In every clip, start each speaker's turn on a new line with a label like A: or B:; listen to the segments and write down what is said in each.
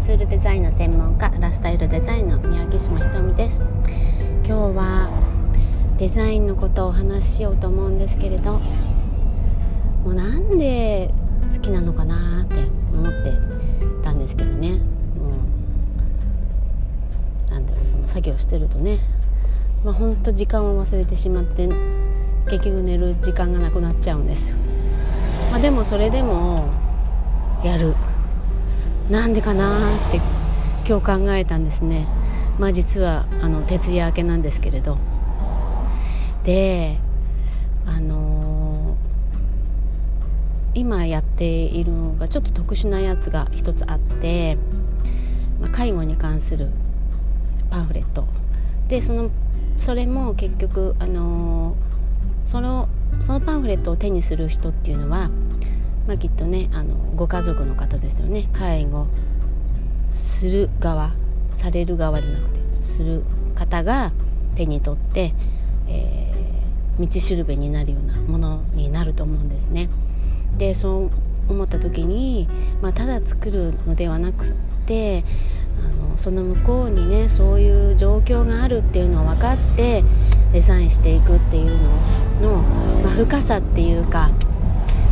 A: ツールデザインの専門家ラスタイルデザインの宮城島ひとみです。今日はデザインのことをお話ししようと思うんですけれどもうなんで好きなのかなって思ってたんですけどね。もうなんだろうその作業してるとね。まあほんと時間を忘れてしまって結局寝る時間がなくなっちゃうんですよ、まあ、でもそれでもやる。なんでかなって今日考えたんですね。まあ実はあの徹夜明けなんですけれど。であのー、今やっているのがちょっと特殊なやつが一つあって、まあ、介護に関するパンフレット。でそのそれも結局あのー、そのそのパンフレットを手にする人っていうのは、まあ、きっとねあのご家族の方ですよね介護する側される側じゃなくてする方が手に取って、えー、道しるべになるようなものになると思うんですね。でそう思った時に、まあ、ただ作るのではなくってあのその向こうにねそういう状況があるっていうのを分かってデザインしていくっていうのの、まあ、深さっていうか、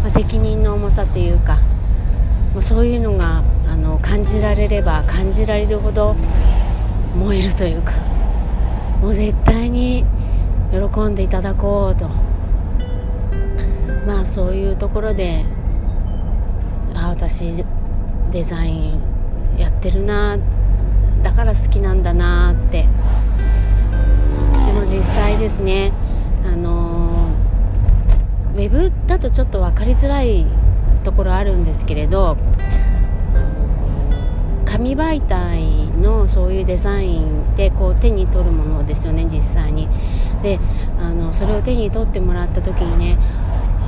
A: まあ、責任の重さというか、まあ、そういうのがあの感じられれば感じられるほど燃えるというかもう絶対に喜んでいただこうと。まあそういうところであ私デザインやってるなだから好きなんだなって。でも実際ですねあのウェブだとちょっと分かりづらいところあるんですけれど紙媒体のそういうデザインでこう手に取るものですよね実際に。であのそれを手に取ってもらった時にね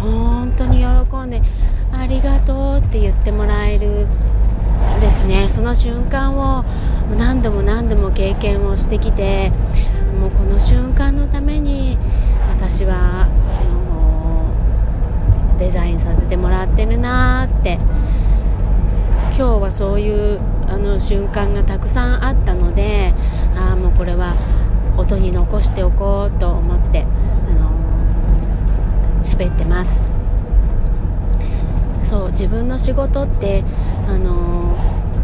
A: 本当に喜んで「ありがとう」って言ってもらえるですね。その瞬間を何度も何度も経験をしてきてもうこの瞬間のために私はデザインさせてもらってるなって。今日はそういうあの瞬間がたくさんあったのでああもうこれは音に残しておこうと思ってあの喋ってます。そう自分の仕事ってあの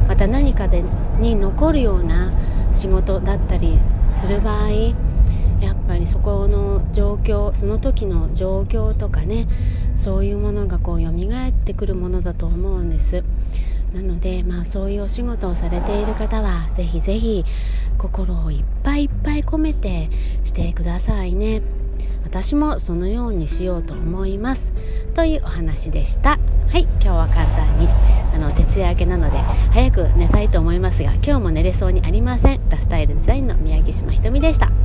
A: また何かでに残るような仕事だったりする場合やっぱりそこの状況その時の状況とかねそういうものがこう蘇ってくるものだと思うんです。なので、まあ、そういうお仕事をされている方はぜひぜひ心をいっぱいいっぱい込めてしてくださいね。私もそのようにしようと思います。というお話でした。はい今日は簡単にあの徹夜明けなので早く寝たいと思いますが今日も寝れそうにありません。ラスタイルデザインの宮城島ひとみでした。